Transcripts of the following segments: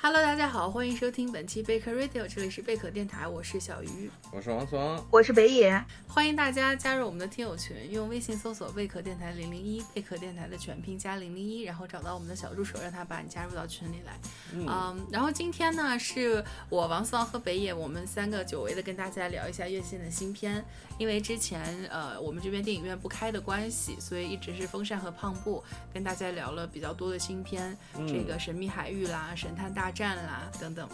Hello，大家好，欢迎收听本期贝壳 Radio，这里是贝壳电台，我是小鱼，我是王双，我是北野，欢迎大家加入我们的听友群，用微信搜索贝壳电台零零一，贝壳电台的全拼加零零一，然后找到我们的小助手，让他把你加入到群里来。嗯，然后今天呢，是我王思王和北野，我们三个久违的跟大家聊一下院线的新片，因为之前呃我们这边电影院不开的关系，所以一直是风扇和胖布跟大家聊了比较多的新片，这个神秘海域啦，神探大。战啦等等，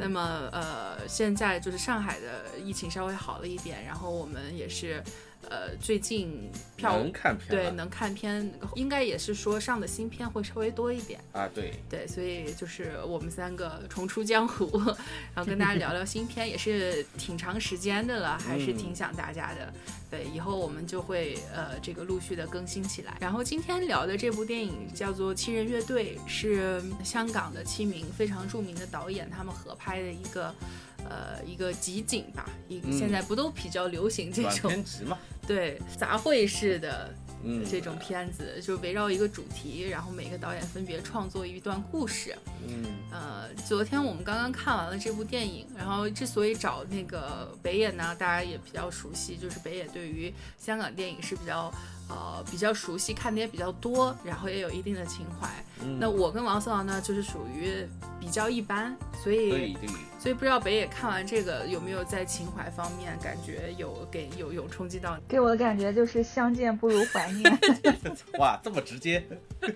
那么呃，现在就是上海的疫情稍微好了一点，然后我们也是。呃，最近票能看片，对，能看片，应该也是说上的新片会稍微多一点啊，对对，所以就是我们三个重出江湖，然后跟大家聊聊新片，也是挺长时间的了，还是挺想大家的。对，以后我们就会呃这个陆续的更新起来。然后今天聊的这部电影叫做《七人乐队》，是香港的七名非常著名的导演他们合拍的一个。呃，一个集锦吧，一现在不都比较流行这种？对，杂烩式的这种片子，就围绕一个主题，然后每个导演分别创作一段故事。嗯，呃，昨天我们刚刚看完了这部电影，然后之所以找那个北野呢，大家也比较熟悉，就是北野对于香港电影是比较。呃，比较熟悉，看的也比较多，然后也有一定的情怀。那我跟王思王呢，就是属于比较一般，所以所以不知道北野看完这个有没有在情怀方面感觉有给有有冲击到？给我的感觉就是相见不如怀念。哇，这么直接。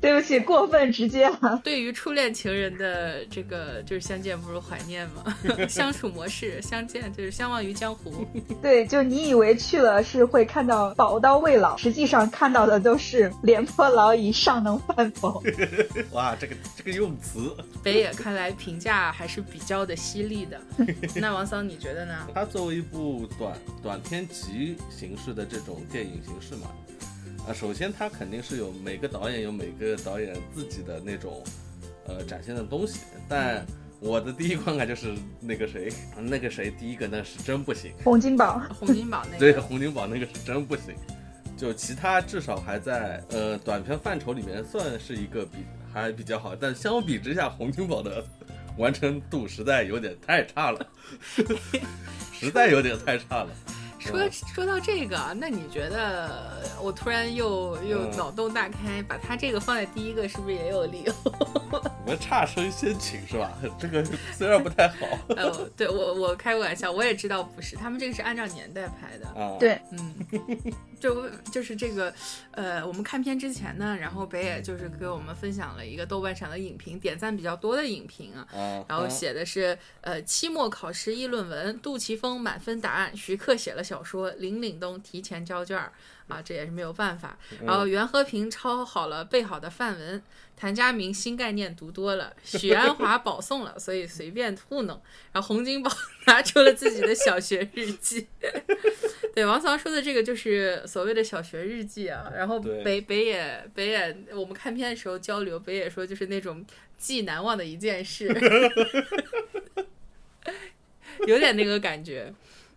对不起，过分直接了。对于初恋情人的这个就是相见不如怀念嘛，相处模式，相见就是相忘于江湖。对，就你以为去了是会看到宝刀未老，实际上看到的都是廉颇老矣，尚能饭否？哇，这个这个用词，北野看来评价还是比较的犀利的。那王桑你觉得呢？它作为一部短短片集形式的这种电影形式嘛。啊，首先它肯定是有每个导演有每个导演自己的那种，呃，展现的东西。但我的第一观感就是那个谁，那个谁，第一个那是真不行。洪金宝，洪金宝那个。对，洪金宝那个是真不行。就其他至少还在呃短片范畴里面算是一个比还比较好，但相比之下，洪金宝的完成度实在有点太差了，实在有点太差了。说说到这个，那你觉得我突然又又脑洞大开，把他这个放在第一个，是不是也有理由？我们差生先请是吧？这个 虽然不太好。呃，对我我开个玩笑，我也知道不是，他们这个是按照年代拍的。啊，对，嗯，就就是这个，呃，我们看片之前呢，然后北野就是给我们分享了一个豆瓣上的影评，点赞比较多的影评啊，然后写的是呃期末考试议论文，杜琪峰满分答案，徐克写了。小说林岭东提前交卷儿啊，这也是没有办法。然后袁和平抄好了背好的范文，谭家明新概念读多了，许鞍华保送了，所以随便糊弄。然后洪金宝 拿出了自己的小学日记。对，王桑说的这个就是所谓的小学日记啊。然后北北野北野，我们看片的时候交流，北野说就是那种记难忘的一件事，有点那个感觉，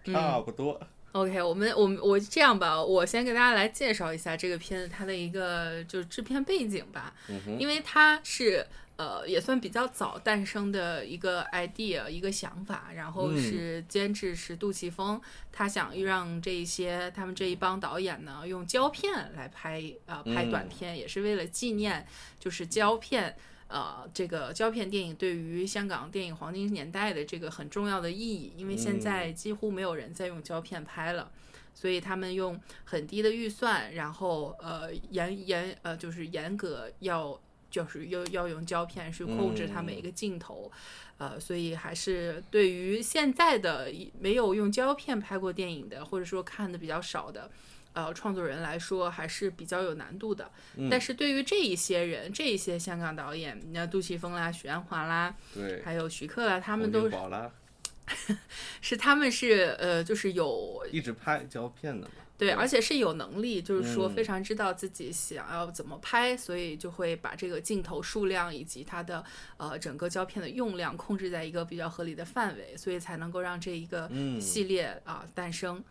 差不多。OK，我们我们我这样吧，我先给大家来介绍一下这个片子它的一个就是制片背景吧，因为它是呃也算比较早诞生的一个 idea 一个想法，然后是监制是杜琪峰，他想让这一些他们这一帮导演呢用胶片来拍啊拍短片，也是为了纪念就是胶片。呃，这个胶片电影对于香港电影黄金年代的这个很重要的意义，因为现在几乎没有人在用胶片拍了，所以他们用很低的预算，然后呃严严呃就是严格要就是要要用胶片去控制它每一个镜头，呃，所以还是对于现在的没有用胶片拍过电影的，或者说看的比较少的。呃，创作人来说还是比较有难度的。但是对于这一些人，这一些香港导演，你像杜琪峰啦、许鞍华啦，对，还有徐克啦，他们都是，是他们是呃，就是有一直拍胶片的嘛。对，而且是有能力，就是说嗯非常知道自己想要怎么拍，所以就会把这个镜头数量以及它的呃整个胶片的用量控制在一个比较合理的范围，所以才能够让这一个嗯系列啊、诞生。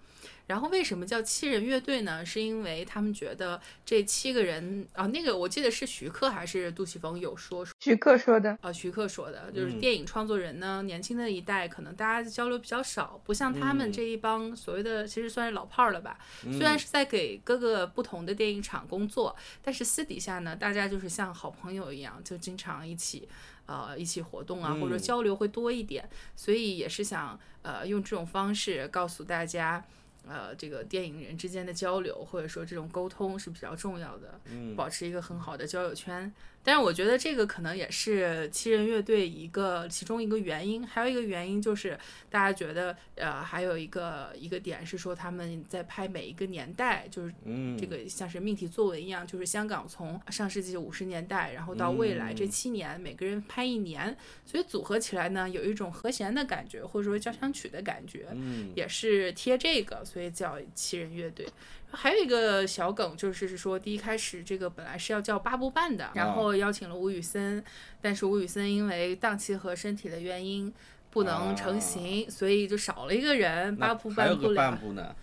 然后为什么叫七人乐队呢？是因为他们觉得这七个人啊，那个我记得是徐克还是杜琪峰有说徐克说的，啊，徐克说的，就是嗯电影创作人呢，年轻的一代可能大家交流比较少，不像他们嗯这一帮所谓的，其实算是老炮儿了吧。虽然是在给各个不同的电影厂工作，但是私底下呢，大家就是像好朋友一样，就经常一起。呃，一起活动啊，或者嗯交流会多一点，所以也是想呃用这种方式告诉大家，呃，这个电影人之间的交流或者说这种沟通是比较重要的，嗯保持一个很好的交友圈。但是我觉得这个可能也是七人乐队一个其中一个原因，还有一个原因就是大家觉得，呃，还有一个一个点是说他们在拍每一个年代，就是嗯。这个像是命题作文一样，就是香港从上世纪五十年代，然后到未来这嗯。七年，每个人拍一年，所以组合起来呢，有一种和弦的感觉，或者说交响曲的感觉，嗯。也是贴这个，所以叫七人乐队。还有一个小梗，就是说第一开始这个本来是要叫八部半的，然后邀请了吴宇森，但是吴宇森因为档期和身体的原因不能成行，所以就少了一个人，八部那还有个半不了半。部呢，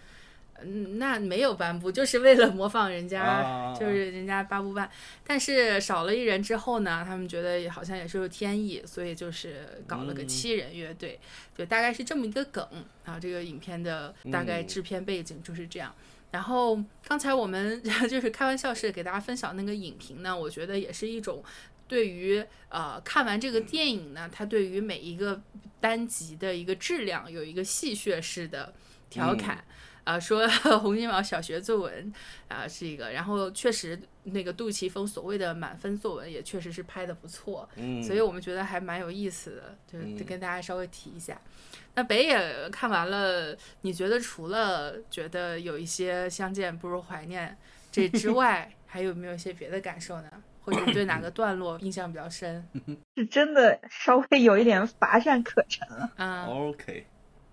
嗯，那没有颁布，就是为了模仿人家，啊就是人家八部半。但是少了一人之后呢，他们觉得也好像也是有天意，所以就是搞了个嗯七人乐队，就大概是这么一个梗啊。这个影片的大概嗯制片背景就是这样。然后刚才我们 就是开玩笑是给大家分享那个影评呢，我觉得也是一种对于呃看完这个电影呢，它对于每一个单集的一个质量有一个戏谑式的调侃。啊，说 洪金宝小学作文啊是一个，然后确实那个杜琪峰所谓的满分作文也确实是拍的不错，嗯，所以我们觉得还蛮有意思的，就是嗯跟大家稍微提一下。那北野看完了，你觉得除了觉得有一些相见不如怀念这之 外，还有没有一些别的感受呢？或者对哪个 段落印象比较深？是真的稍微有一点乏善可陈了。嗯 OK，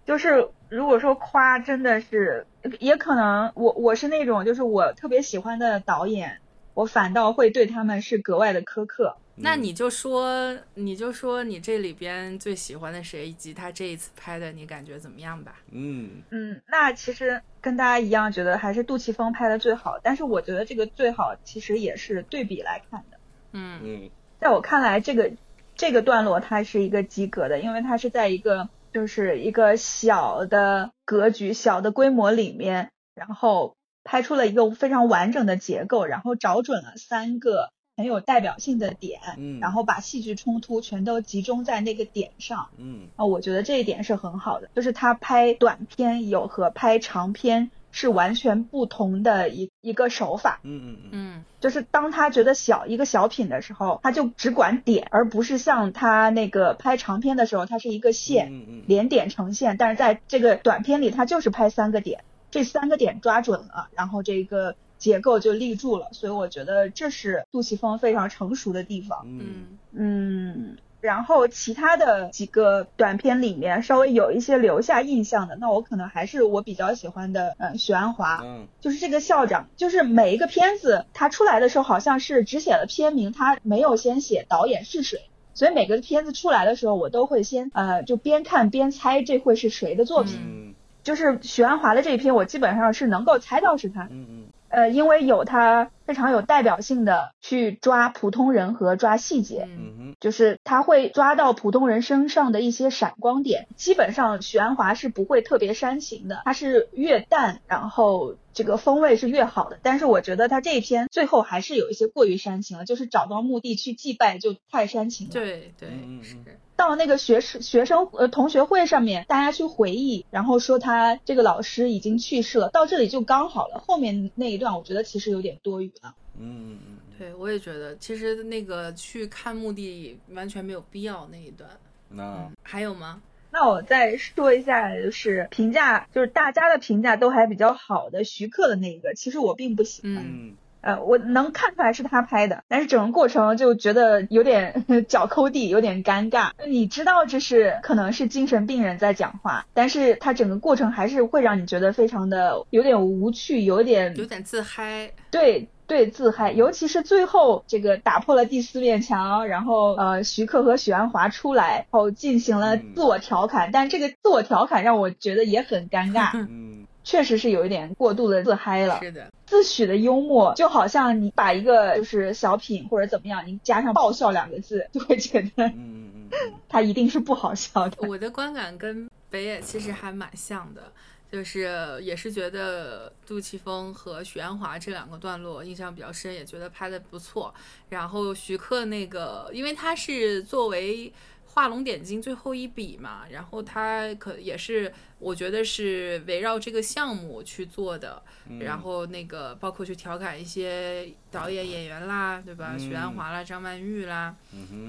就是如果说夸，真的是也可能我我是那种就是我特别喜欢的导演，我反倒会对他们是格外的苛刻。嗯那你就说，你就说你这里边最喜欢的谁，以及他这一次拍的，你感觉怎么样吧？嗯嗯，那其实跟大家一样，觉得还是杜琪峰拍的最好。但是我觉得这个最好其实也是对比来看的。嗯嗯在我看来，这个这个段落它是一个及格的，因为它是在一个就是一个小的格局、小的规模里面，然后拍出了一个非常完整的结构，然后找准了三个很有代表性的点，嗯，然后把戏剧冲突全都集中在那个点上。嗯啊，我觉得这一点是很好的，就是他拍短片有和拍长片是完全不同的一一个手法。嗯嗯嗯嗯就是当他觉得小一个小品的时候，他就只管点，而不是像他那个拍长片的时候，它是一个线嗯嗯连点呈现。但是在这个短片里，他就是拍三个点，这三个点抓准了，然后这个结构就立住了。所以我觉得这是杜琪峰非常成熟的地方。嗯嗯嗯，然后其他的几个短片里面稍微有一些留下印象的，那我可能还是我比较喜欢的，嗯，许鞍华。嗯。就是这个校长，就是每一个片子他出来的时候，好像是只写了片名，他没有先写导演是谁，所以每个片子出来的时候，我都会先呃就边看边猜这会是谁的作品。嗯。就是许鞍华的这一篇，我基本上是能够猜到是他，嗯嗯呃，因为有他非常有代表性的去抓普通人和抓细节。嗯嗯就是他会抓到普通人身上的一些闪光点。基本上许鞍华是不会特别煽情的，他是越淡，然后这个风味是越好的。但是我觉得他这一篇最后还是有一些过于煽情了，就是找到目的去祭拜就太煽情了。对对是，到那个学生学生呃同学会上面，大家去回忆，然后说他这个老师已经去世了，到这里就刚好了。后面那一段我觉得其实有点多余了。嗯嗯嗯对我也觉得，其实那个去看墓地完全没有必要那一段。那嗯，还有吗？那我再说一下，就是评价，就是大家的评价都还比较好的徐克的那个，其实我并不喜欢。呃，我能看出来是他拍的，但是整个过程就觉得有点 脚抠地，有点尴尬。你知道这是可能是精神病人在讲话，但是他整个过程还是会让你觉得非常的有点无趣，有点有点自嗨。对对，自嗨，尤其是最后这个打破了第四面墙，然后呃，徐克和许鞍华出来后进行了自我调侃，但这个自我调侃让我觉得也很尴尬。嗯。确实是有一点过度的自嗨了，是的，自诩的幽默，就好像你把一个就是小品或者怎么样，你加上爆笑两个字，就会觉得，嗯嗯嗯，他一定是不好笑的。我的观感跟北野其实还蛮像的，就是也是觉得杜琪峰和许鞍华这两个段落印象比较深，也觉得拍的不错。然后徐克那个，因为他是作为。画龙点睛最后一笔嘛，然后他可也是，我觉得是围绕这个项目去做的，然后那个包括去调侃一些导演演员啦，对吧？许鞍华啦，张曼玉啦，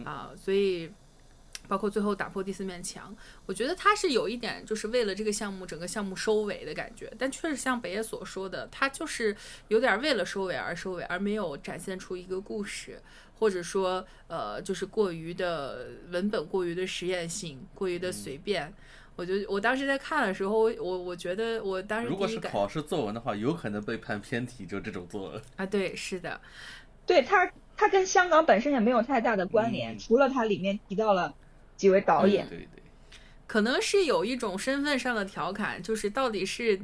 啊，所以包括最后打破第四面墙，我觉得他是有一点就是为了这个项目整个项目收尾的感觉，但确实像北野所说的，他就是有点为了收尾而收尾，而没有展现出一个故事。或者说，呃，就是过于的文本，过于的实验性，过于的随便。我就我当时在看的时候，我我觉得我当时如果是考试作文的话，有可能被判偏题，就这种作文 啊。对，是的，对它它跟香港本身也没有太大的关联，除了它里面提到了几位导演。对对。可能是有一种身份上的调侃，就是到底是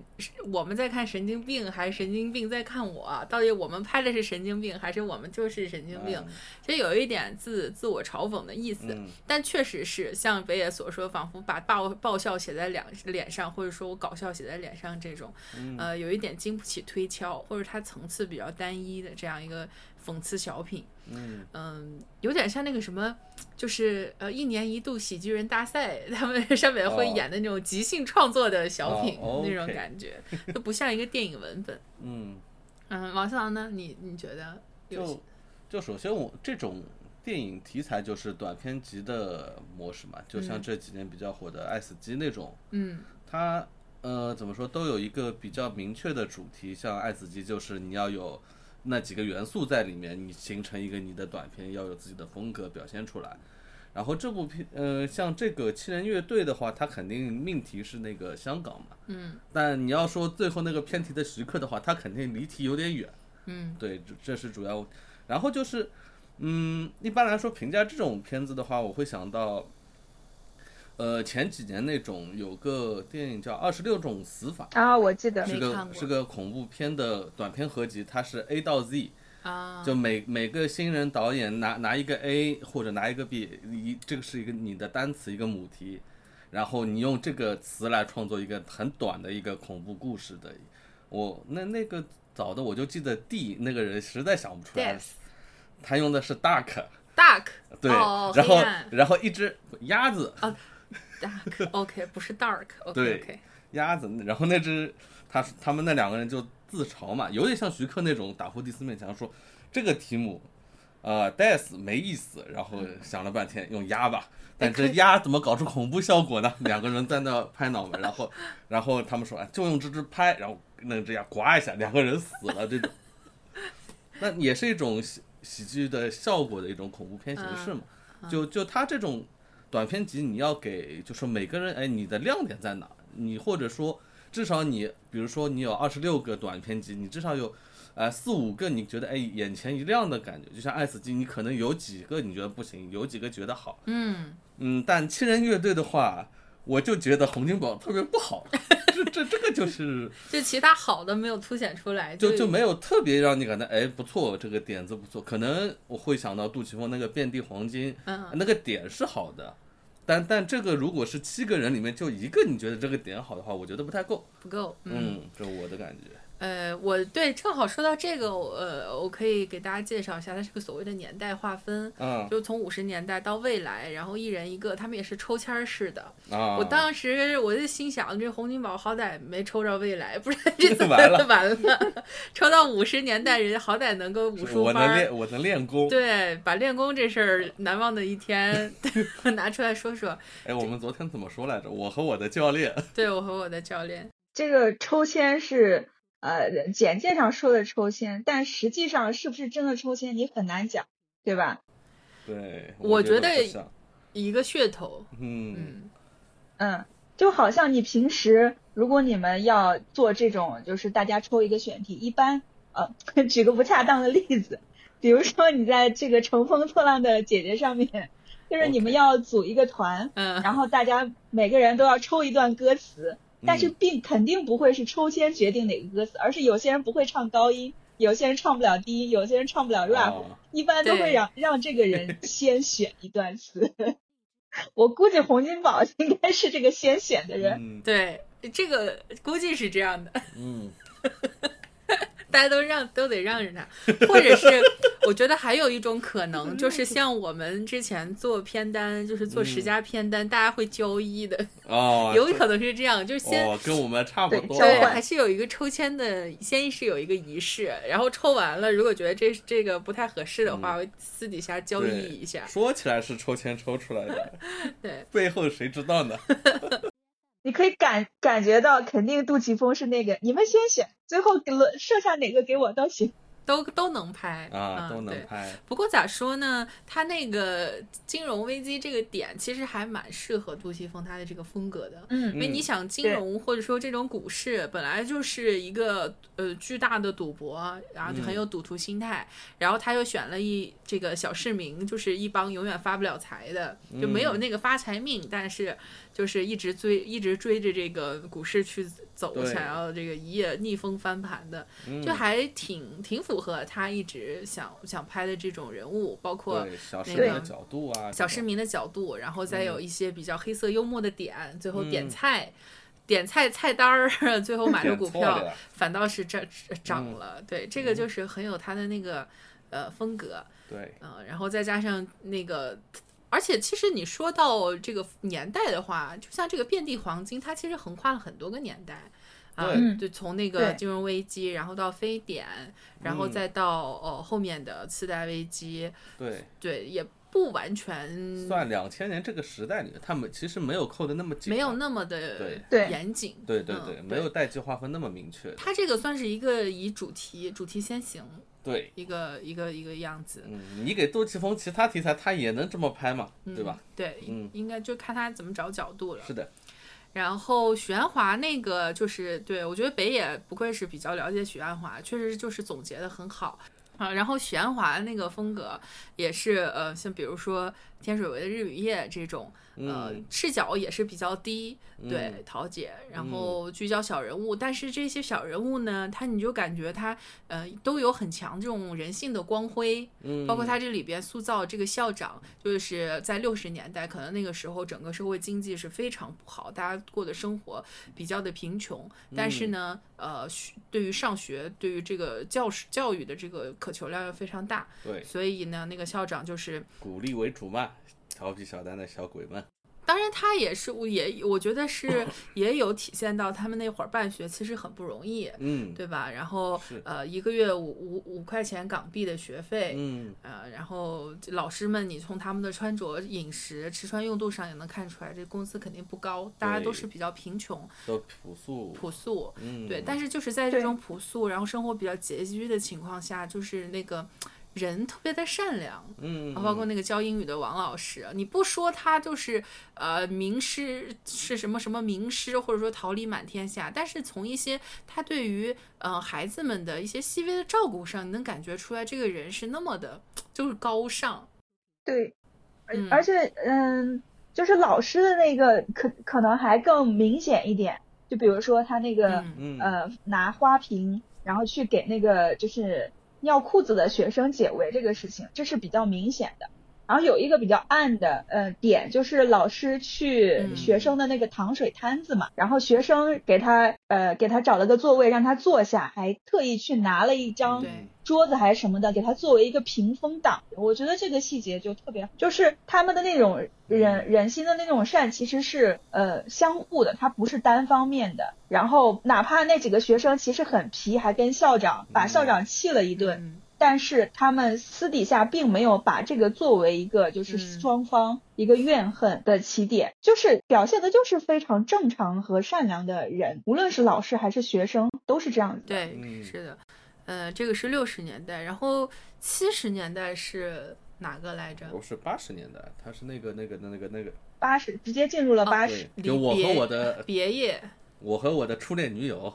我们在看神经病，还是神经病在看我？到底我们拍的是神经病，还是我们就是神经病？其实有一点自自我嘲讽的意思，但确实是像北野所说，仿佛把爆爆笑写在两脸上，或者说我搞笑写在脸上这种，呃，有一点经不起推敲，或者它层次比较单一的这样一个讽刺小品。嗯嗯，有点像那个什么，就是呃一年一度喜剧人大赛，他们上面会演的那种即兴创作的小品那种感觉，都不像一个电影文本。嗯嗯，王思郎呢？你你觉得？就就首先我这种电影题材就是短片集的模式嘛，就像这几年比较火的《爱死机》那种。嗯，它呃怎么说都有一个比较明确的主题，像《爱死机》就是你要有。那几个元素在里面，你形成一个你的短片，要有自己的风格表现出来。然后这部片，呃，像这个七人乐队的话，它肯定命题是那个香港嘛。嗯。但你要说最后那个偏题的时刻的话，它肯定离题有点远。嗯。对，这这是主要。然后就是，嗯，一般来说评价这种片子的话，我会想到。呃，前几年那种有个电影叫《二十六种死法》啊，我记得。是个是个恐怖片的短片合集，它是 A 到 Z 啊，就每每个新人导演拿拿一个 A 或者拿一个 B，一这个是一个你的单词一个母题，然后你用这个词来创作一个很短的一个恐怖故事的。我那那个早的我就记得 D 那个人实在想不出来，他用的是 duck duck 对，然后然后一只鸭子啊。OK，不是 Dark，OK，对，鸭子，然后那只他他们那两个人就自嘲嘛，有点像徐克那种打破第四面墙，说这个题目，呃，Death 没意思，然后想了半天用鸭吧，但这鸭怎么搞出恐怖效果呢？两个人在那拍脑门，然后然后他们说，哎，就用这只拍，然后那只鸭呱一下，两个人死了，这种，那也是一种喜喜剧的效果的一种恐怖片形式嘛，就就他这种。短片集你要给，就是每个人，哎，你的亮点在哪？你或者说至少你，比如说你有二十六个短片集，你至少有，呃，四五个你觉得哎眼前一亮的感觉，就像爱死机，你可能有几个你觉得不行，有几个觉得好。嗯嗯，但七人乐队的话，我就觉得洪金宝特别不好，这这这个就是，就其他好的没有凸显出来，就就没有特别让你感到哎不错，这个点子不错。可能我会想到杜琪峰那个遍地黄金，嗯，那个点是好的。但但这个如果是七个人里面就一个你觉得这个点好的话，我觉得不太够，不够，嗯，这是我的感觉。呃，我对正好说到这个，呃，我可以给大家介绍一下，它是个所谓的年代划分，嗯，就从五十年代到未来，然后一人一个，他们也是抽签式的。啊，我当时我就心想，这洪金宝好歹没抽着未来，不然这次 完了 完了，抽到五十年代，人家好歹能够武术班，我能练，我能练功，对，把练功这事儿难忘的一天 拿出来说说。哎，我们昨天怎么说来着？我和我的教练，对我和我的教练，这个抽签是。呃简介上说的抽签，但实际上是不是真的抽签，你很难讲，对吧？对，我觉得一个噱头，嗯。嗯。嗯，就好像你平时如果你们要做这种，就是大家抽一个选题，一般呃，举个不恰当的例子，比如说你在这个乘风破浪的姐姐上面，就是你们要组一个团，嗯，然后大家每个人都要抽一段歌词，但是嗯。并肯定不会是抽签决定哪个歌词，而是有些人不会唱高音，有些人唱不了低音，有些人唱不了 rap，、哦一般都会让让这个人 先选一段词。我估计洪金宝 应该是这个先选的人。嗯。对，这个估计是这样的，嗯大家都让都得让着他，或者是我觉得还有一种可能，就是像我们之前做片单，就是做十嗯佳片单，大家会交易的，哦，有可能是这样，就是先。哦，跟我们差不多，对，还是有一个抽签的，先是有一个仪式，然后抽完了，如果觉得这这个不太合适的话，会私底下交易一下。说起来是抽签抽出来的，对，背后谁知道呢？你可以感感觉到，肯定杜琪峰是那个，你们先选，最后给了剩下哪个给我都行。都都能拍啊，嗯都能对拍，不过咋说呢，他那个金融危机这个点其实还蛮适合杜琪峰他的这个风格的。嗯因为你想，金融或者说这种股市本来就是一个呃巨大的赌博，然后就很有赌徒心态。然后他又选了一这个小市民，就是一帮永远发不了财的，就没有那个发财命，但是就是一直追一直追着这个股市去走，想要这个一夜逆风翻盘的，嗯。就还挺挺符合他一直想想拍的这种人物，包括对小市那个民的角度啊，小市民的角度，然后再有一些比较黑色幽默的点，最后点嗯菜。点菜菜单儿，最后买的点股票反倒是涨涨嗯。了。对，这个就是很有他的那个呃风格，对，嗯、然后再加上那个，而且其实你说到这个年代的话，就像这个遍地黄金，它其实横跨了很多个年代。啊，对对，从那个金融危机，然后到非典，然后嗯再到呃后面的次贷危机，对，对，也不完全算两千年这个时代里，他们其实没有扣的那么紧啊，没有那么的对对严谨。嗯对对对，没有代际划分那么明确，它这个算是一个以主题主题先行对。一个一个一个样子，嗯，你给杜琪峰其他题材，他也能这么拍嘛，嗯对吧？？对，嗯应该就看他怎么找角度了。是的，然后许鞍华那个就是，对我觉得北野不愧是比较了解许鞍华，确实就是总结的很好啊。然后许鞍华那个风格也是呃，像比如说天水围的日与夜这种，呃嗯，视角也是比较低，对嗯。桃姐，然后聚焦小人物，但是这些小人物呢，他你就感觉他呃都有很强这种人性的光辉，嗯，包括他这里边塑造这个校长，就是在六十年代，可能那个时候整个社会经济是非常不好，大家过的生活比较的贫穷，但是呢，呃，学对于上学，对于这个教师教育的这个渴求量又非常大，对，所以呢，那个校长就是。鼓励为主嘛，调皮小丹的小鬼们，当然，他也是，我也我觉得是 也有体现到他们那会儿办学其实很不容易，嗯，对吧？然后呃，一个月五五五块钱港币的学费，嗯，呃，然后老师们，你从他们的穿着、饮食、吃穿用度上也能看出来，这工资肯定不高，大家都是比较贫穷、都朴素，朴素。嗯，对，但是就是在这种朴素，然后生活比较拮据的情况下，就是那个人特别的善良，嗯，包括那个教英语的王老师，你不说他就是呃名师是什么什么名师，或者说桃李满天下，但是从一些他对于呃孩子们的一些细微的照顾上，你能感觉出来这个人是那么的，就是高尚。对，而嗯。而且嗯，就是老师的那个可可能还更明显一点，就比如说他那个、嗯。嗯，呃拿花瓶，然后去给那个就是尿裤子的学生解围这个事情，这是比较明显的。然后有一个比较暗的呃点，就是老师去嗯学生的那个糖水摊子嘛，然后学生给他呃给他找了个座位让他坐下，还特意去拿了一张桌子还是什么的，给他作为一个屏风挡。我觉得这个细节就特别好，就是他们的那种人人心的那种善，其实是呃相互的，它不是单方面的。然后哪怕那几个学生其实很皮，还跟校长把校长气了一顿，嗯但是他们私底下并没有把这个作为一个就是双方一个怨恨的起点，就是表现的就是非常正常和善良的人，无论是老师还是学生都是这样子。对，是的，呃，这个是六十年代，然后七十年代是哪个来着？不是八十年代，他是那个那个那个那个八十，直接进入了八十。就我和我的别业，我和我的初恋女友。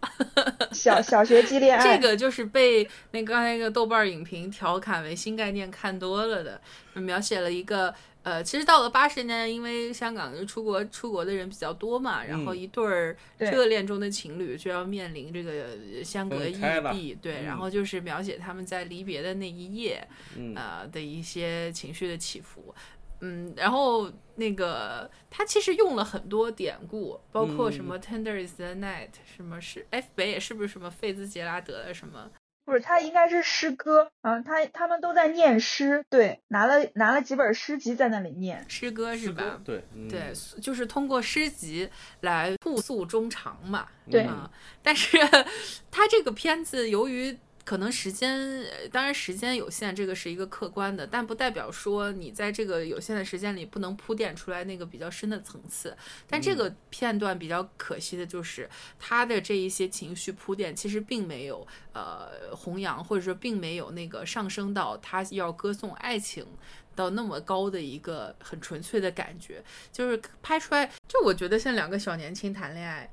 小小学激恋爱，这个就是被那刚才那个豆瓣影评调侃为新概念看多了的，描写了一个呃，其实到了八十年代，因为香港就出国出国的人比较多嘛，然后一对儿热恋中的情侣就要面临这个相隔异地，对，然后就是描写他们在离别的那一夜，呃的一些情绪的起伏。嗯，然后那个他其实用了很多典故，包括什么 “tender is the night”，什么是 F 北野是不是什么费兹杰拉德的什么？不是，他应该是诗歌。嗯，他他们都在念诗，对，拿了拿了几本诗集在那里念诗歌是吧？对对，就是通过诗集来互诉衷肠嘛。对，但是 他这个片子由于。可能时间，当然时间有限，这个是一个客观的，但不代表说你在这个有限的时间里不能铺垫出来那个比较深的层次。但这个片段比较可惜的就是，他的这一些情绪铺垫其实并没有呃弘扬，或者说并没有那个上升到他要歌颂爱情到那么高的一个很纯粹的感觉，就是拍出来就我觉得像两个小年轻谈恋爱。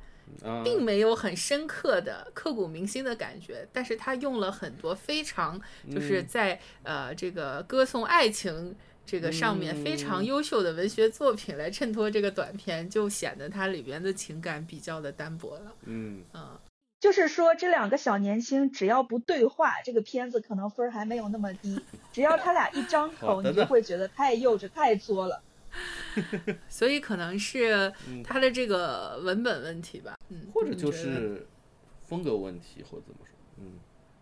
并没有很深刻的、刻骨铭心的感觉，但是他用了很多非常就是在呃这个歌颂爱情这个上面非常优秀的文学作品来衬托这个短片，就显得它里边的情感比较的单薄了。嗯。啊，就是说这两个小年轻只要不对话，这个片子可能分还没有那么低；只要他俩一张口，你就会觉得太幼稚、太作了。所以可能是他的这个文本问题吧，嗯，或者就是风格问题，或者怎么说，嗯，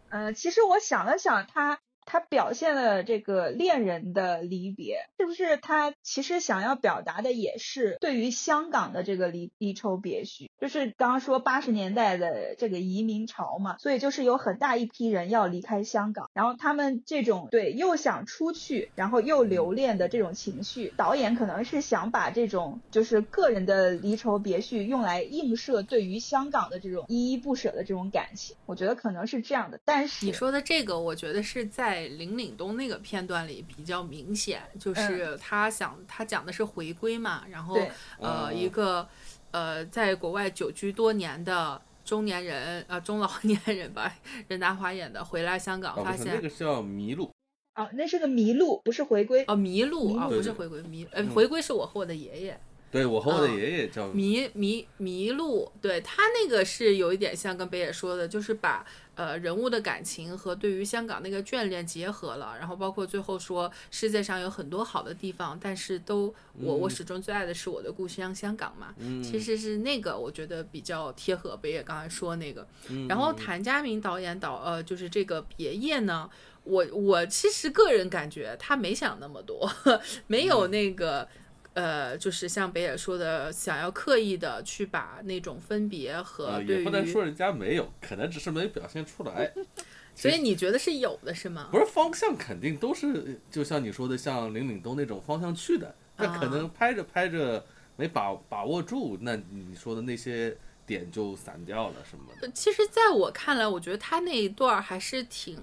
呃，其实我想了想，他。他表现了这个恋人的离别，是不是他其实想要表达的也是对于香港的这个离离愁别绪？就是刚刚说八十年代的这个移民潮嘛，所以就是有很大一批人要离开香港，然后他们这种对又想出去，然后又留恋的这种情绪，导演可能是想把这种就是个人的离愁别绪用来映射对于香港的这种依依不舍的这种感情，我觉得可能是这样的。但是你说的这个，我觉得是在。在林岭东那个片段里比较明显，就是他想他讲的是回归嘛，然后呃一个呃在国外久居多年的中年人啊中老年人吧，任达华演的回来香港发现那个叫迷路。哦，那是个迷路，不是回归。哦迷路啊不是回归迷呃回归是我和我的爷爷。对我和我的爷爷叫迷迷迷路，对他那个是有一点像跟北野说的，就是把呃人物的感情和对于香港那个眷恋结合了，然后包括最后说世界上有很多好的地方，但是都我我始终最爱的是我的故乡香港嘛，其实是那个我觉得比较贴合北野刚才说那个，然后谭家明导演导呃就是这个别业呢，我我其实个人感觉他没想那么多，没有那个。呃，就是像北野说的，想要刻意的去把那种分别和也不能说人家没有，可能只是没表现出来。所以你觉得是有的是吗？不是方向肯定都是，就像你说的，像林岭东那种方向去的，那可能拍着拍着没把把握住，那你说的那些点就散掉了什么的。其实，在我看来，我觉得他那一段还是挺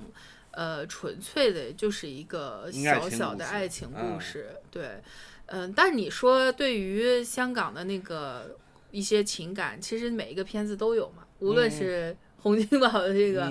呃纯粹的，就是一个小小的爱情故事，对。嗯，但你说对于香港的那个一些情感，其实每一个片子都有嘛。无论是洪金宝的这个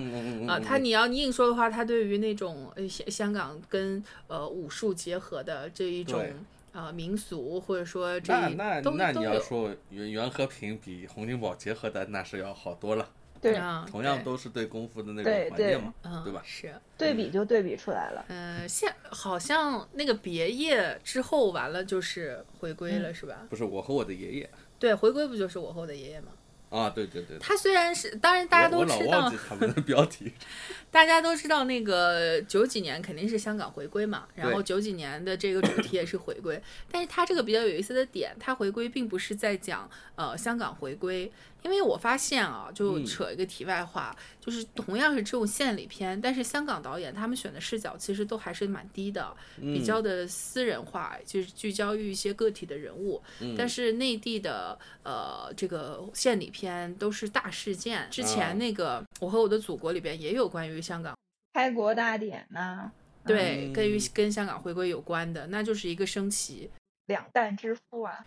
啊，他你要硬说的话，他对于那种香香港跟呃武术结合的这一种啊民俗，或者说这那那那你要说袁袁和平比洪金宝结合的，那是要好多了。对，同样都是对功夫的那种怀念嘛，对吧？是对比就对比出来了。嗯，现好像那个别业之后完了就是回归了，是吧？不是我和我的爷爷。对，回归不就是我和我的爷爷吗？啊，对对对，他虽然是，当然大家都知道，他们的标题，大家都知道那个九几年肯定是香港回归嘛，然后九几年的这个主题也是回归，但是他这个比较有意思的点，他回归并不是在讲呃香港回归。因为我发现啊，就扯一个题外话，就是同样是这种献礼片，但是香港导演他们选的视角其实都还是蛮低的，比较的私人化，就是聚焦于一些个体的人物。但是内地的呃这个献礼片都是大事件，之前那个《我和我的祖国》里边也有关于香港开国大典呐，对，跟于跟香港回归有关的，那就是一个升旗，两弹之父啊。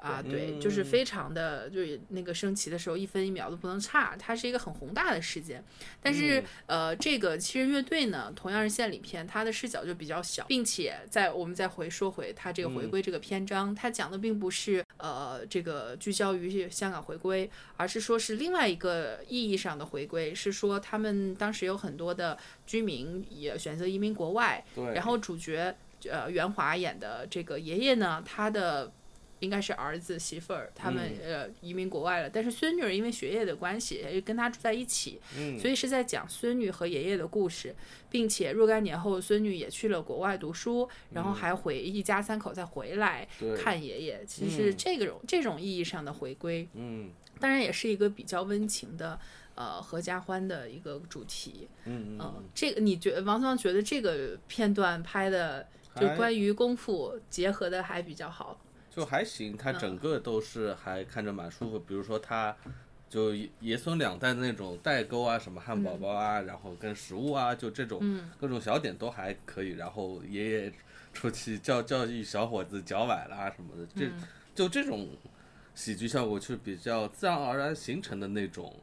啊，对，就是非常的，就是那个升旗的时候一分一秒都不能差，它是一个很宏大的事件。但是，呃，这个七人乐队呢，同样是献礼片，它的视角就比较小，并且在我们再回说回它这个回归这个篇章，它讲的并不是呃这个聚焦于香港回归，而是说是另外一个意义上的回归，是说他们当时有很多的居民也选择移民国外，然后主角呃袁华演的这个爷爷呢，他的。应该是儿子媳妇儿，他们呃移民国外了，但是孙女儿因为学业的关系，跟他住在一起，所以是在讲孙女和爷爷的故事，并且若干年后孙女也去了国外读书，然后还回一家三口再回来看爷爷。其实这种这种意义上的回归，嗯，当然也是一个比较温情的呃合家欢的一个主题。嗯嗯，这个你觉王芳觉得这个片段拍的就关于功夫结合的还比较好。就还行，它整个都是还看着蛮舒服。比如说，它就爷孙两代的那种代沟啊，什么汉堡包啊，然后跟食物啊，就这种各种小点都还可以。然后爷爷出去教教育小伙子脚崴啦什么的，这就这种喜剧效果，就是比较自然而然形成的那种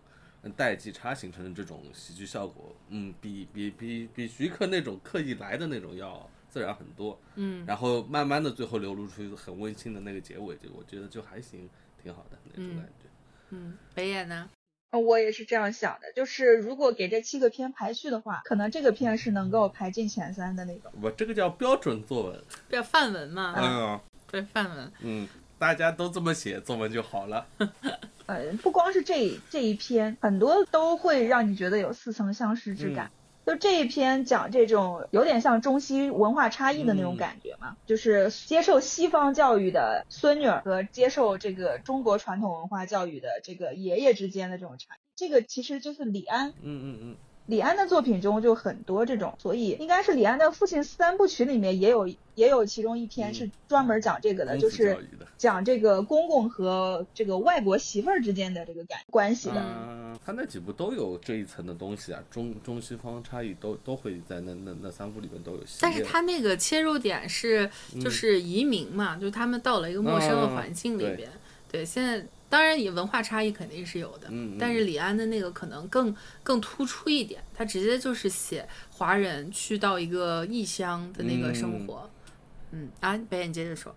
代际差形成的这种喜剧效果，嗯，比比比比徐克那种刻意来的那种要。自然很多，嗯，然后慢慢的最后流露出很温馨的那个结尾，就我觉得就还行，挺好的那种感觉。嗯，北野呢？我也是这样想的，就是如果给这七个片排序的话，可能这个片是能够排进前三的那种。我这个叫标准作文，叫范文嘛。嗯，对范文。嗯，大家都这么写作文就好了。呃，不光是这这一篇，很多都会让你觉得有似曾相识之感。就这一篇讲这种有点像中西文化差异的那种感觉嘛，就是接受西方教育的孙女儿和接受这个中国传统文化教育的这个爷爷之间的这种差异，这个其实就是李安，嗯嗯嗯。李安的作品中就很多这种，所以应该是李安的父亲三部曲里面也有也有其中一篇是专门讲这个的，就是讲这个公公和这个外国媳妇儿之间的这个感关系的。嗯，他那几部都有这一层的东西啊，中中西方差异都都会在那那那三部里面都有。但是他那个切入点是就是移民嘛，就是他们到了一个陌生的环境里边，对，现在。当然，你文化差异肯定是有的，嗯但是李安的那个可能更更突出一点，他直接就是写华人去到一个异乡的那个生活。嗯，啊，白眼接着说，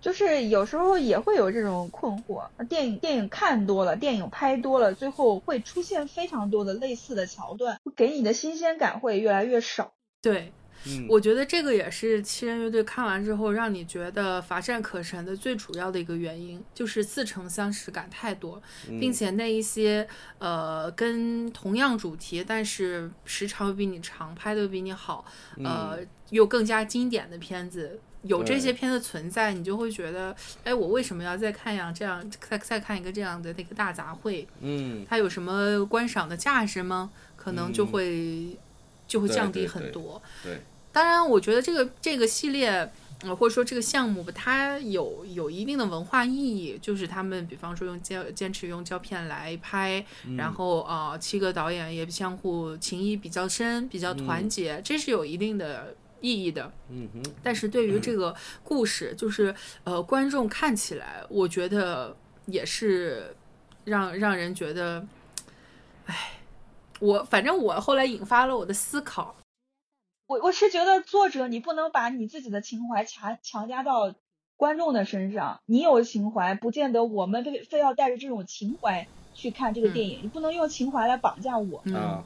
就是有时候也会有这种困惑，电影电影看多了，电影拍多了，最后会出现非常多的类似的桥段，给你的新鲜感会越来越少。对。我觉得这个也是七人乐队看完之后让你觉得乏善可陈的最主要的一个原因，就是似曾相识感太多，并且那一些呃跟同样主题但是时长又比你长、拍的又比你好，呃又更加经典的片子，有这些片子存在，你就会觉得，哎，我为什么要再看样这样再再看一个这样的那个大杂烩？嗯，它有什么观赏的价值吗？可能就会。就会降低很多。对，当然，我觉得这个这个系列，呃，或者说这个项目吧，它有有一定的文化意义，就是他们比方说用胶坚持用胶片来拍，然后啊，七个导演也相互情谊比较深，比较团结，这是有一定的意义的。嗯哼。但是对于这个故事，就是呃，观众看起来，我觉得也是让让人觉得，唉。我反正我后来引发了我的思考，我我是觉得作者你不能把你自己的情怀强强加到观众的身上，你有情怀不见得我们非非要带着这种情怀去看这个电影，你不能用情怀来绑架我，嗯，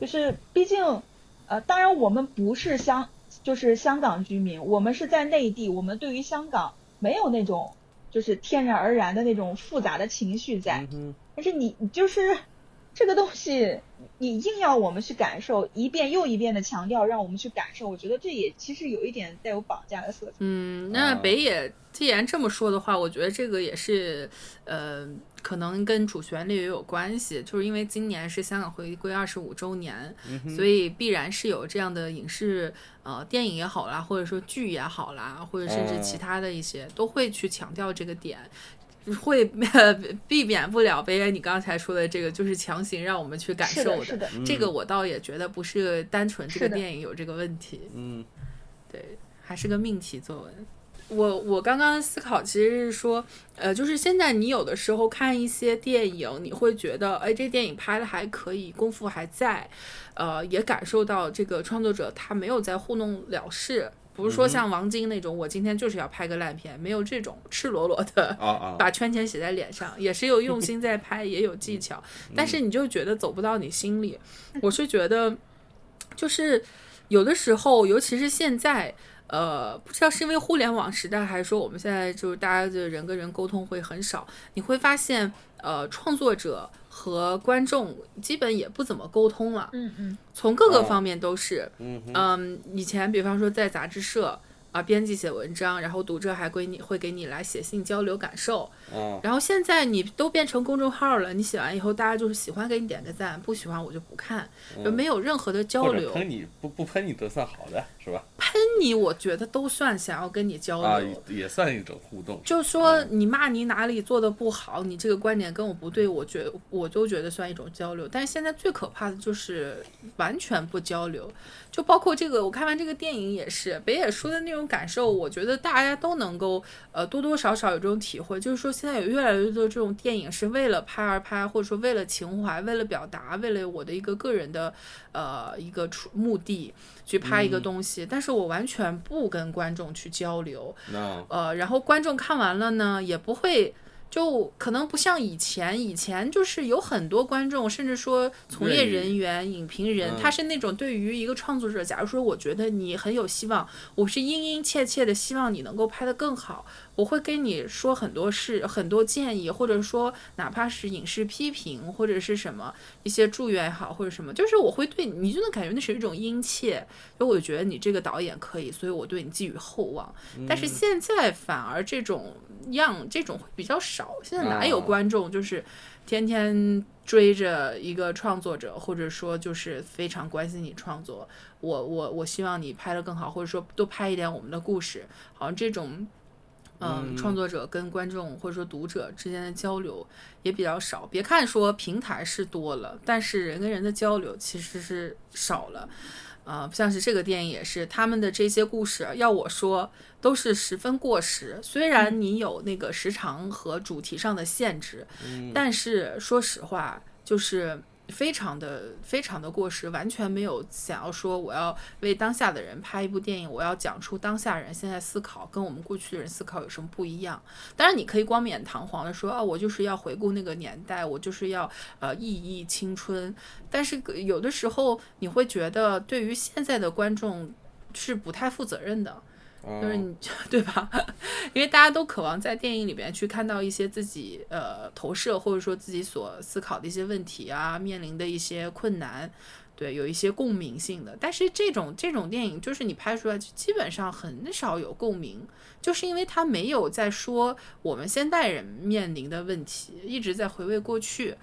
就是毕竟呃，当然我们不是香就是香港居民，我们是在内地，我们对于香港没有那种就是天然而然的那种复杂的情绪在。但是你你就是这个东西，你硬要我们去感受，一遍又一遍的强调让我们去感受，我觉得这也其实有一点带有绑架的色彩。嗯，那北野既然这么说的话，我觉得这个也是呃。可能跟主旋律也有关系，就是因为今年是香港回归二十五周年，所以必然是有这样的影视呃电影也好啦，或者说剧也好啦，或者甚至其他的一些都会去强调这个点，会 避免不了被你刚才说的这个，就是强行让我们去感受的。这个我倒也觉得不是单纯这个电影有这个问题，嗯，对，还是个命题作文。我我刚刚思考其实是说，呃，就是现在你有的时候看一些电影，你会觉得，哎，这电影拍的还可以，功夫还在，呃，也感受到这个创作者他没有在糊弄了事，不是说像王晶那种，我今天就是要拍个烂片，没有这种赤裸裸的 把圈钱写在脸上，也是有用心在拍，也有技巧，但是你就觉得走不到你心里。我是觉得，就是有的时候，尤其是现在。呃，不知道是因为互联网时代，还是说我们现在就是大家的人跟人沟通会很少，你会发现，呃，创作者和观众基本也不怎么沟通了。嗯嗯，从各个方面都是。嗯嗯，以前比方说在杂志社。啊，编辑写文章，然后读者还归你会给你来写信交流感受。嗯，然后现在你都变成公众号了，你写完以后，大家就是喜欢给你点个赞，不喜欢我就不看，就没有任何的交流。喷你不不喷你都算好的，是吧？喷你，我觉得都算想要跟你交流，啊，也算一种互动。就说你骂你哪里做的不好，你这个观点跟我不对，我觉我都觉得算一种交流。但是现在最可怕的就是完全不交流。就包括这个，我看完这个电影也是北野说的那种感受，我觉得大家都能够呃多多少少有这种体会，就是说现在有越来越多这种电影是为了拍而拍，或者说为了情怀，为了表达，为了我的一个个人的呃一个出目的去拍一个东西，但是我完全不跟观众去交流，呃，然后观众看完了呢也不会。就可能不像以前，以前就是有很多观众，甚至说从业人员、影评人，他是那种对于一个创作者，假如说我觉得你很有希望，我是殷殷切切的希望你能够拍得更好。我会跟你说很多事，很多建议，或者说哪怕是影视批评，或者是什么一些祝愿也好，或者什么，就是我会对你就能感觉那是一种殷切，就我觉得你这个导演可以，所以我对你寄予厚望。但是现在反而这种样，这种会比较少。现在哪有观众就是天天追着一个创作者，或者说就是非常关心你创作，我我我希望你拍的更好，或者说多拍一点我们的故事，好像这种。嗯，创作者跟观众或者说读者之间的交流也比较少。别看说平台是多了，但是人跟人的交流其实是少了。啊，像是这个电影也是，他们的这些故事，要我说都是十分过时。虽然你有那个时长和主题上的限制，但是说实话，就是。非常的非常的过时，完全没有想要说我要为当下的人拍一部电影，我要讲出当下人现在思考跟我们过去的人思考有什么不一样。当然，你可以冠冕堂皇的说啊，我就是要回顾那个年代，我就是要呃忆忆青春。但是有的时候你会觉得，对于现在的观众是不太负责任的。就是你，对吧？因为大家都渴望在电影里边去看到一些自己呃投射，或者说自己所思考的一些问题啊，面临的一些困难，对，有一些共鸣性的。但是这种这种电影，就是你拍出来基本上很少有共鸣，就是因为它没有在说我们现代人面临的问题，一直在回味过去，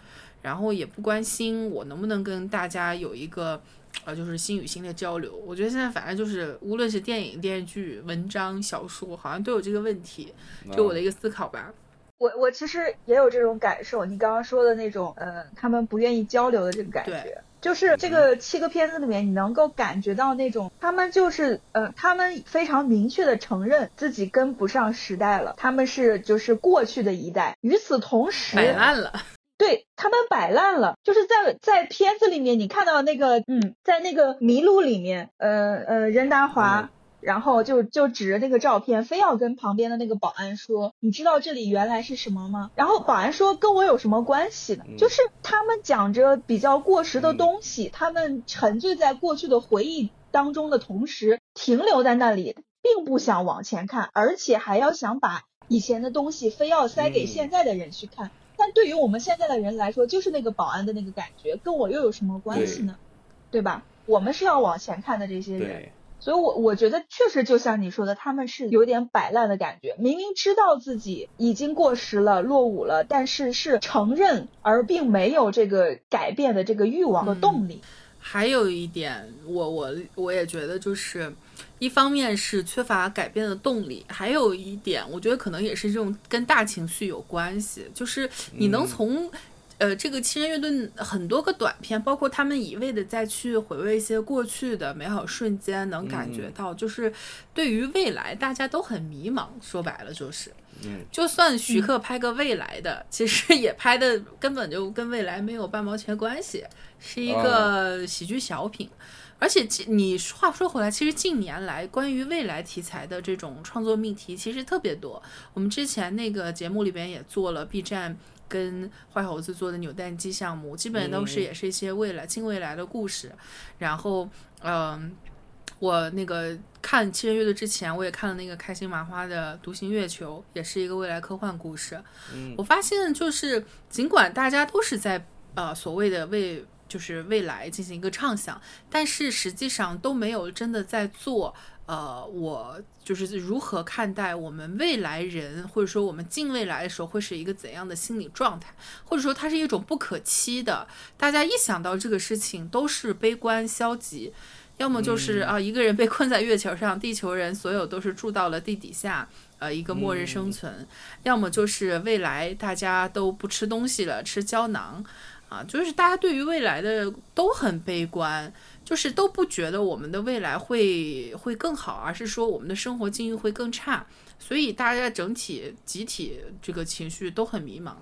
然后也不关心我能不能跟大家有一个。啊，就是心与心的交流。我觉得现在反正就是，无论是电影、电视剧、文章、小说，好像都有这个问题。就我的一个思考吧。我我其实也有这种感受，你刚刚说的那种，呃，他们不愿意交流的这个感觉，就是这个七个片子里面，你能够感觉到那种，他们就是，呃，他们非常明确的承认自己跟不上时代了，他们是就是过去的一代。与此同时，摆烂了。对他们摆烂了，就是在在片子里面，你看到那个，嗯，在那个麋鹿里面，呃呃，任达华，然后就就指着那个照片，非要跟旁边的那个保安说，你知道这里原来是什么吗？然后保安说，跟我有什么关系呢？就是他们讲着比较过时的东西，他们沉醉在过去的回忆当中的同时，停留在那里，并不想往前看，而且还要想把以前的东西非要塞给现在的人去看。但对于我们现在的人来说，就是那个保安的那个感觉，跟我又有什么关系呢？对吧？我们是要往前看的这些人，所以我我觉得确实就像你说的，他们是有点摆烂的感觉，明明知道自己已经过时了、落伍了，但是是承认而并没有这个改变的这个欲望和动力。还有一点，我我我也觉得就是，一方面是缺乏改变的动力，还有一点，我觉得可能也是这种跟大情绪有关系，就是你能从。呃，这个七人乐队很多个短片，包括他们一味的再去回味一些过去的美好瞬间，能感觉到就是对于未来大家都很迷茫。说白了就是，嗯，就算徐克拍个未来的，其实也拍的根本就跟未来没有半毛钱关系，是一个喜剧小品。而且你话说回来，其实近年来关于未来题材的这种创作命题其实特别多。我们之前那个节目里边也做了 B 站。跟坏猴子做的扭蛋机项目，基本都是也是一些未来近未来的故事。然后，嗯，我那个看七人乐队之前，我也看了那个开心麻花的《独行月球》，也是一个未来科幻故事。嗯，我发现就是，尽管大家都是在呃所谓的为就是未来进行一个畅想，但是实际上都没有真的在做。呃，我就是如何看待我们未来人，或者说我们近未来的时候会是一个怎样的心理状态，或者说它是一种不可期的。大家一想到这个事情都是悲观消极，要么就是啊一个人被困在月球上，地球人所有都是住到了地底下，呃一个末日生存；要么就是未来大家都不吃东西了，吃胶囊，啊，就是大家对于未来的都很悲观。就是都不觉得我们的未来会会更好，而是说我们的生活境遇会更差，所以大家整体集体这个情绪都很迷茫。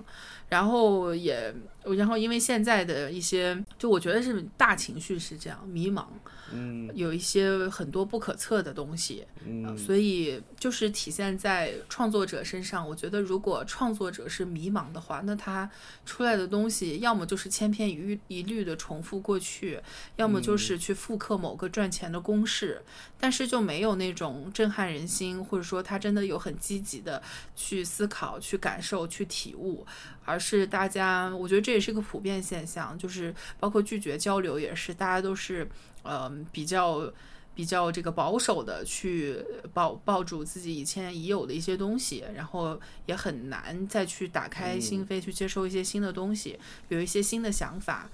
然后也，然后因为现在的一些，就我觉得是大情绪是这样，迷茫，嗯，有一些很多不可测的东西，嗯，所以就是体现在创作者身上。我觉得如果创作者是迷茫的话，那他出来的东西要么就是千篇一一律的重复过去，要么就是去复刻某个赚钱的公式，但是就没有那种震撼人心，或者说他真的有很积极的去思考、去感受、去体悟。而是大家，我觉得这也是个普遍现象，就是包括拒绝交流也是，大家都是，呃，比较比较这个保守的去抱抱住自己以前已有的一些东西，然后也很难再去打开心扉去接受一些新的东西，有一些新的想法。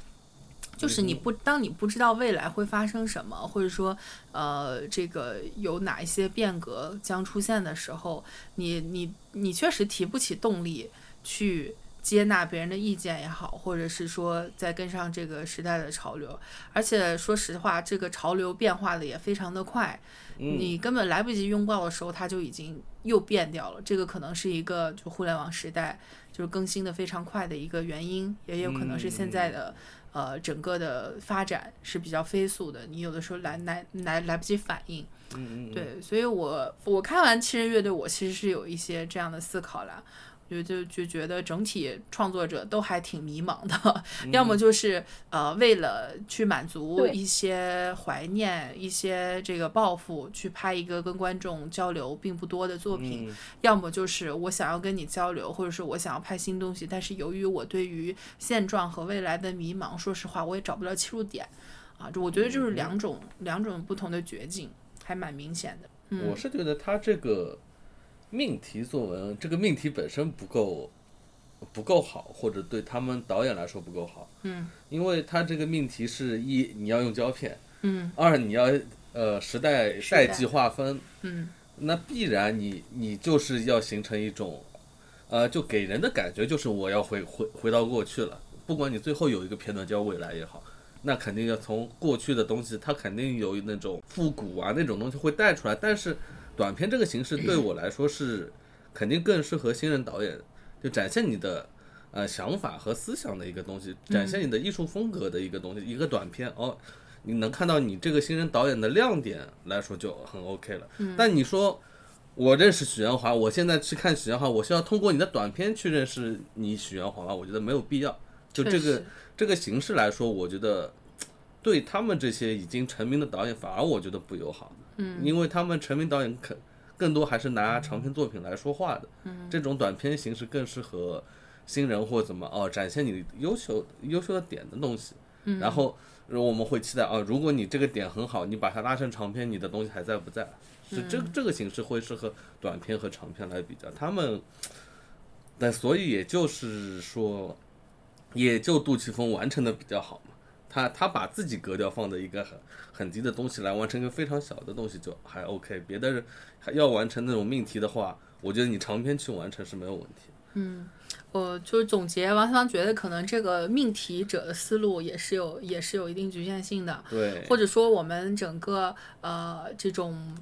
就是你不，当你不知道未来会发生什么，或者说，呃，这个有哪一些变革将出现的时候，你你你确实提不起动力去。接纳别人的意见也好，或者是说再跟上这个时代的潮流，而且说实话，这个潮流变化的也非常的快，你根本来不及拥抱的时候，它就已经又变掉了。这个可能是一个就互联网时代就是更新的非常快的一个原因，也有可能是现在的呃整个的发展是比较飞速的，你有的时候来来来来不及反应。嗯嗯。对，所以我我看完七人乐队，我其实是有一些这样的思考了。就就就觉得整体创作者都还挺迷茫的，要么就是呃为了去满足一些怀念、一些这个抱负，去拍一个跟观众交流并不多的作品；要么就是我想要跟你交流，或者是我想要拍新东西，但是由于我对于现状和未来的迷茫，说实话我也找不到切入点啊。就我觉得就是两种两种不同的绝境，还蛮明显的。我是觉得他这个。命题作文，这个命题本身不够不够好，或者对他们导演来说不够好。嗯，因为他这个命题是一你要用胶片，嗯，二你要呃时代代际划分，嗯，那必然你你就是要形成一种，呃，就给人的感觉就是我要回回回到过去了。不管你最后有一个片段叫未来也好，那肯定要从过去的东西，它肯定有那种复古啊那种东西会带出来，但是。短片这个形式对我来说是 肯定更适合新人导演，就展现你的呃想法和思想的一个东西，展现你的艺术风格的一个东西。一个短片哦，你能看到你这个新人导演的亮点来说就很 OK 了。但你说我认识许鞍华，我现在去看许鞍华，我需要通过你的短片去认识你许鞍华吗？我觉得没有必要。就这个这个形式来说，我觉得对他们这些已经成名的导演反而我觉得不友好。嗯，因为他们成名导演可更多还是拿长篇作品来说话的，嗯，这种短片形式更适合新人或怎么哦，展现你优秀优秀的点的东西。嗯然后我们会期待啊，如果你这个点很好，你把它拉成长篇，你的东西还在不在？是这这个形式会适合短片和长片来比较，他们，但所以也就是说，也就杜琪峰完成的比较好嘛。他他把自己格调放在一个很很低的东西来完成一个非常小的东西就还 OK，别的人还要完成那种命题的话，我觉得你长篇去完成是没有问题。嗯我就是总结，王思芳觉得可能这个命题者的思路也是有也是有一定局限性的，对，或者说我们整个呃这种。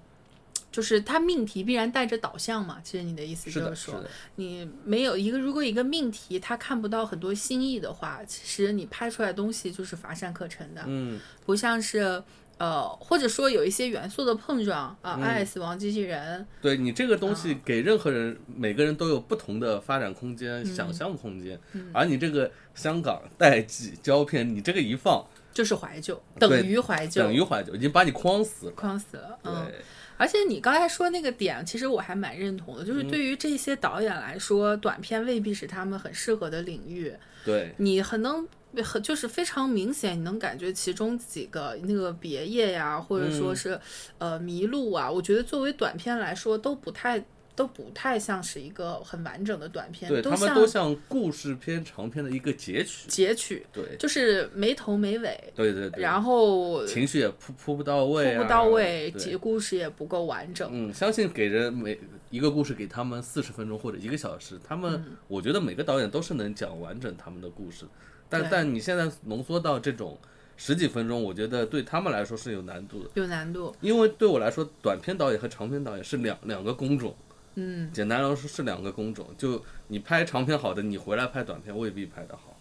就是它命题必然带着导向嘛，其实你的意思，就是说，你没有一个，如果一个命题它看不到很多新意的话，其实你拍出来的东西就是乏善可陈的，嗯，不像是呃，或者说有一些元素的碰撞啊，爱死亡机器人，对你这个东啊西给任何人，每个人都有不同的发展空间、嗯。想象空间，而你这个香港代际胶片，你这个一放，就是怀旧，等于怀旧，等于怀旧，已经把你框死了。框死了，嗯。对，而且你刚才说那个点，其实我还蛮认同的，就是对于这些导演来说，短片未必是他们很适合的领域。对，你很能很就是非常明显，你能感觉其中几个那个别业呀，或者说是、呃迷路啊，我觉得作为短片来说都不太都不太像是一个很完整的短片，对他们都像故事片、长片的一个截取。截取，对，就是没头没尾，对对对，然后情绪也铺铺不到位、啊，铺不到位，对。结故事也不够完整。嗯，相信给人每一个故事给他们四十分钟或者一个小时，他们、嗯。我觉得每个导演都是能讲完整他们的故事，但但你现在浓缩到这种十几分钟，我觉得对他们来说是有难度的，有难度，因为对我来说，短片导演和长片导演是两两个工种，嗯，简单来说是两个工种，就你拍长片好的，你回来拍短片未必拍得好，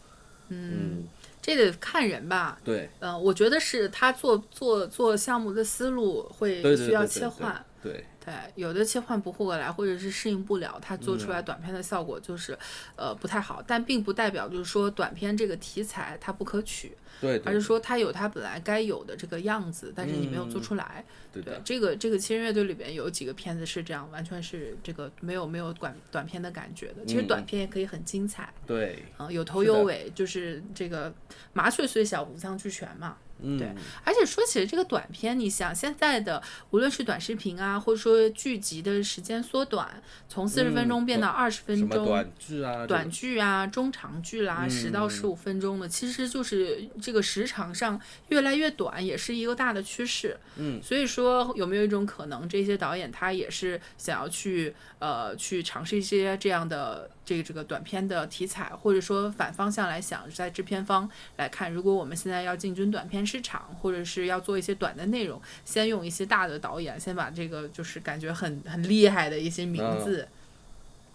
嗯，这得看人吧。对嗯、我觉得是他做做做项目的思路会需要对对对切换。对，对，有的切换不过来，或者是适应不了，它做出来嗯短片的效果就是，呃，不太好。但并不代表就是说短片这个题材它不可取，对对而是说它有它本来该有的这个样子，但是你没有做出来。对对，，这个这个七人乐队里边有几个片子是这样，完全是这个没有没有短短片的感觉的。其实嗯短片也可以很精彩，对，嗯、有头有尾，就是这个麻雀虽小，五脏俱全嘛。嗯，对。而且说起来这个短片，你想现在的无论是短视频啊，或者说剧集的时间缩短，从四十分钟变到二十分钟，短剧啊，短剧啊、中长剧啦，十、到嗯。十五分钟的，其实就是这个时长上越来越短，也是一个大的趋势。嗯，所以说有没有一种可能，这些导演他也是想要去呃去尝试一些这样的这个这个短片的题材，或者说反方向来想，在制片方来看，如果我们现在要进军短片市场，或者是要做一些短的内容，先用一些大的导演，先把这个就是感觉很很厉害的一些名字。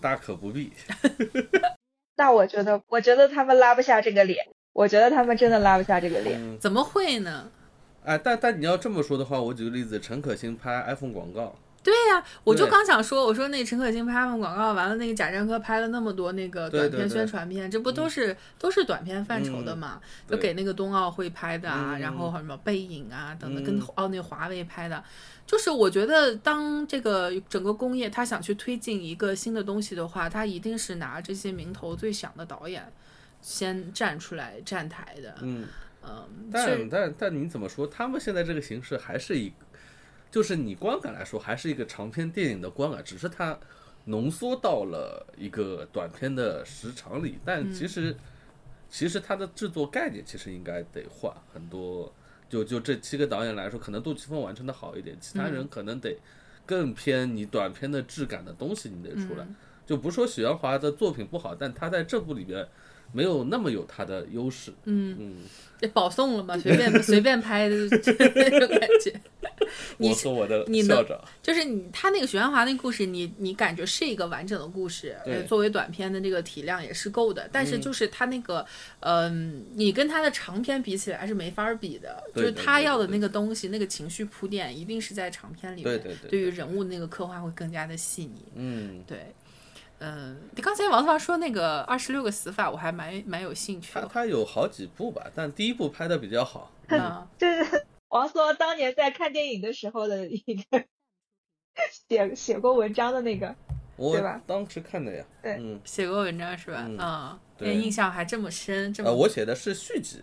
大可不必。那我觉得，我觉得他们拉不下这个脸，我觉得他们真的拉不下这个脸。嗯，怎么会呢？哎，但但你要这么说的话，我举个例子，陈可辛拍 iPhone 广告，对呀、我就刚想说，我说那陈可辛拍他们广告，完了那个贾樟柯拍了那么多那个短片对对对宣传片，这不都是、都是短片范畴的嘛？就给那个冬奥会拍的啊，嗯然后什么背影啊等等，嗯跟奥那华为拍的。就是我觉得，当这个整个工业他想去推进一个新的东西的话，他一定是拿这些名头最响的导演先站出来站台的。嗯，嗯，但但但你怎么说？他们现在这个形式还是一个，就是你观感来说，还是一个长篇电影的观感，只是它浓缩到了一个短片的时长里。但其实，其实它的制作概念其实应该得换很多。就就这七个导演来说，可能杜琪峰完成的好一点，其他人可能得更偏你短片的质感的东西，你得出来。就不是说许鞍华的作品不好，但他在这部里边没有那么有他的优势。嗯，嗯，这保送了嘛，随便 随便拍的那种感觉。你我和我的你能校长，就是你他那个许鞍华那个故事，你你感觉是一个完整的故事，作为短片的这个体量也是够的。但是嗯就是他那个，嗯、你跟他的长篇比起来是没法儿比的。对就是他对对对要的那个东西，那个情绪铺垫，一定是在长篇里面。对对对于人物那个刻画会更加的细腻。嗯，对，嗯，你刚才王涛说那个二十六个死法，我还蛮蛮有兴趣的。他他有好几部吧，但第一部拍的比较好。嗯，这是王思当年在看电影的时候的一个写写过文章的那个我吧当时看的呀，对嗯，写过文章是吧？嗯嗯，对印象还这么深，这么呃，我写的是续集，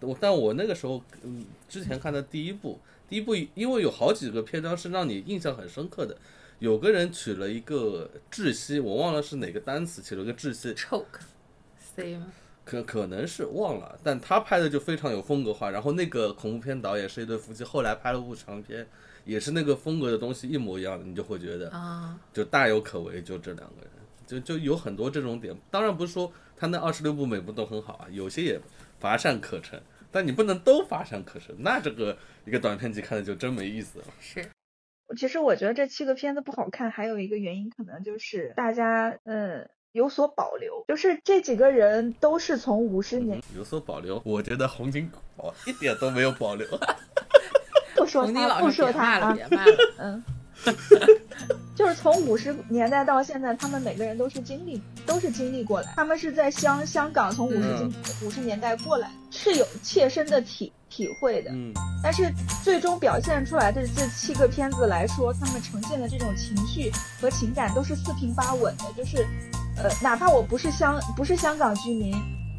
我但我那个时候嗯之前看的第一部，第一部因为有好几个篇章是让你印象很深刻的，有个人取了一个窒息，我忘了是哪个单词，起了个窒息，choke C 吗？可可能是忘了，但他拍的就非常有风格化。然后那个恐怖片导演是一对夫妻，后来拍了部长片，也是那个风格的东西一模一样的，你就会觉得啊，就大有可为。就这两个人，就就有很多这种点。当然不是说他那二十六部每部都很好啊，有些也乏善可陈，但你不能都乏善可陈，那这个一个短片集看的就真没意思了。是其实我觉得这七个片子不好看，还有一个原因可能就是大家嗯有所保留，就是这几个人都是从五十年有所保留，我觉得洪金宝一点都没有保留。不说洪金他不老师别说他了，，别骂了。嗯，就是从五十年代到现在，他们每个人都是经历，都是经历过来。他们是在香香港从五十嗯五十年代过来，是有切身的体体会的。嗯但是最终表现出来的这七个片子来说，他们呈现的这种情绪和情感都是四平八稳的，就是，呃，哪怕我不是香不是香港居民，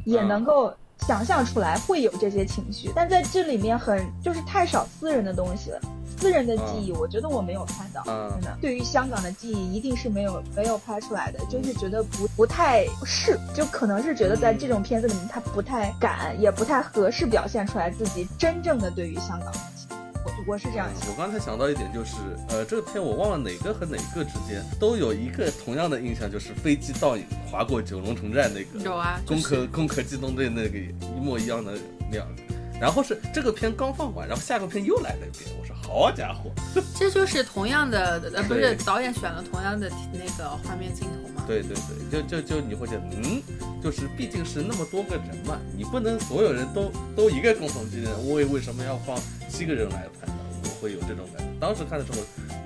也嗯能够想象出来会有这些情绪。但在这里面很就是太少私人的东西了，私人的记忆，我觉得我没有看到，嗯真的。对于香港的记忆，一定是没有没有拍出来的，就是觉得不不太适，就可能是觉得在这种片子里面，他不太敢，也不太合适表现出来自己真正的对于香港的情。我我是这样想。我刚才想到一点，就是呃，这个片我忘了哪个和哪个之间都有一个同样的印象，就是飞机倒影划过九龙城寨那个，有啊，就攻是壳攻壳机动队那个一模一样的那样子。然后是这个片刚放完，然后下个片又来了一遍，我说好家伙，这就是同样的，呃，不是导演选了同样的那个画面镜头吗？对对对，就就就你会觉得，嗯，就是毕竟是那么多个人嘛，你不能所有人都都一个共同记忆，我为为什么要放七个人来拍呢？我会有这种感觉。当时看的时候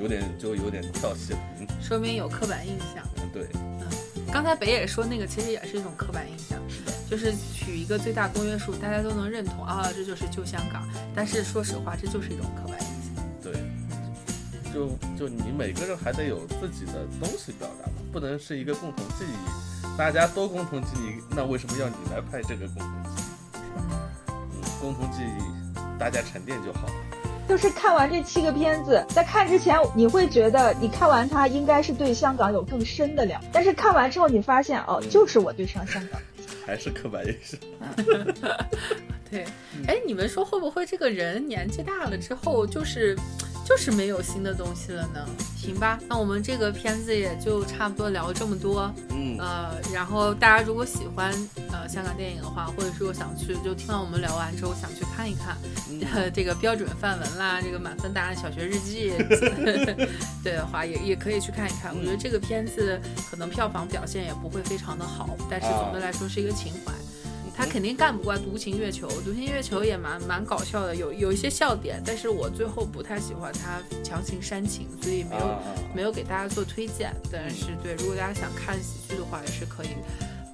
有点就有点跳戏了，嗯说明有刻板印象。嗯，对，刚才北野说那个其实也是一种刻板印象，是的，就是取一个最大公约数，大家都能认同啊，这就是旧香港。但是说实话，这就是一种刻板印象。对，就就你每个人还得有自己的东西表达嘛，不能是一个共同记忆，大家都共同记忆，那为什么要你来拍这个共同记忆？是吧嗯，共同记忆大家沉淀就好了。就是看完这七个片子，在看之前你会觉得你看完它应该是对香港有更深的了解，但是看完之后你发现哦，嗯就是我对上香港。还是刻板印象。对，哎，你们说会不会这个人年纪大了之后，就是就是没有新的东西了呢？行吧，那我们这个片子也就差不多聊这么多。嗯，呃，然后大家如果喜欢呃香港电影的话，或者说想去，就听完我们聊完之后想去看一看，嗯呃，这个标准范文啦，这个满分答案小学日记，对的话也也可以去看一看。我觉得这个片子可能票房表现也不会非常的好，但是总的来说是一个情怀。他肯定干不过《独行月球》，《独行月球》也蛮蛮搞笑的，有有一些笑点，但是我最后不太喜欢他强行煽情，所以没有、啊没有给大家做推荐。但是对，如果大家想看喜剧的话，也是可以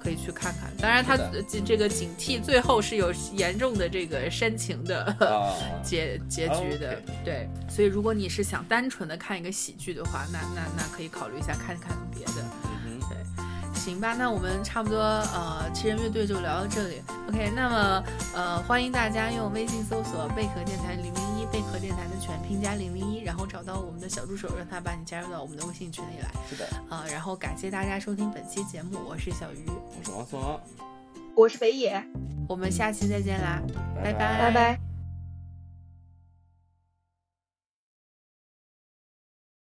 可以去看看。当然，它是的呃这这个警惕最后是有严重的这个煽情的啊，结结局的对。所以，如果你是想单纯的看一个喜剧的话，那那那可以考虑一下看看别的。行吧，那我们差不多呃七人乐队就聊到这里。OK，那么呃欢迎大家用微信搜索贝壳电台零零一，贝壳电台的全拼加零零一，然后找到我们的小助手，让他把你加入到我们的微信群里来。是的，呃，然后感谢大家收听本期节目，我是小鱼，我是王松啊，我是北野，我们下期再见啦，拜拜拜拜。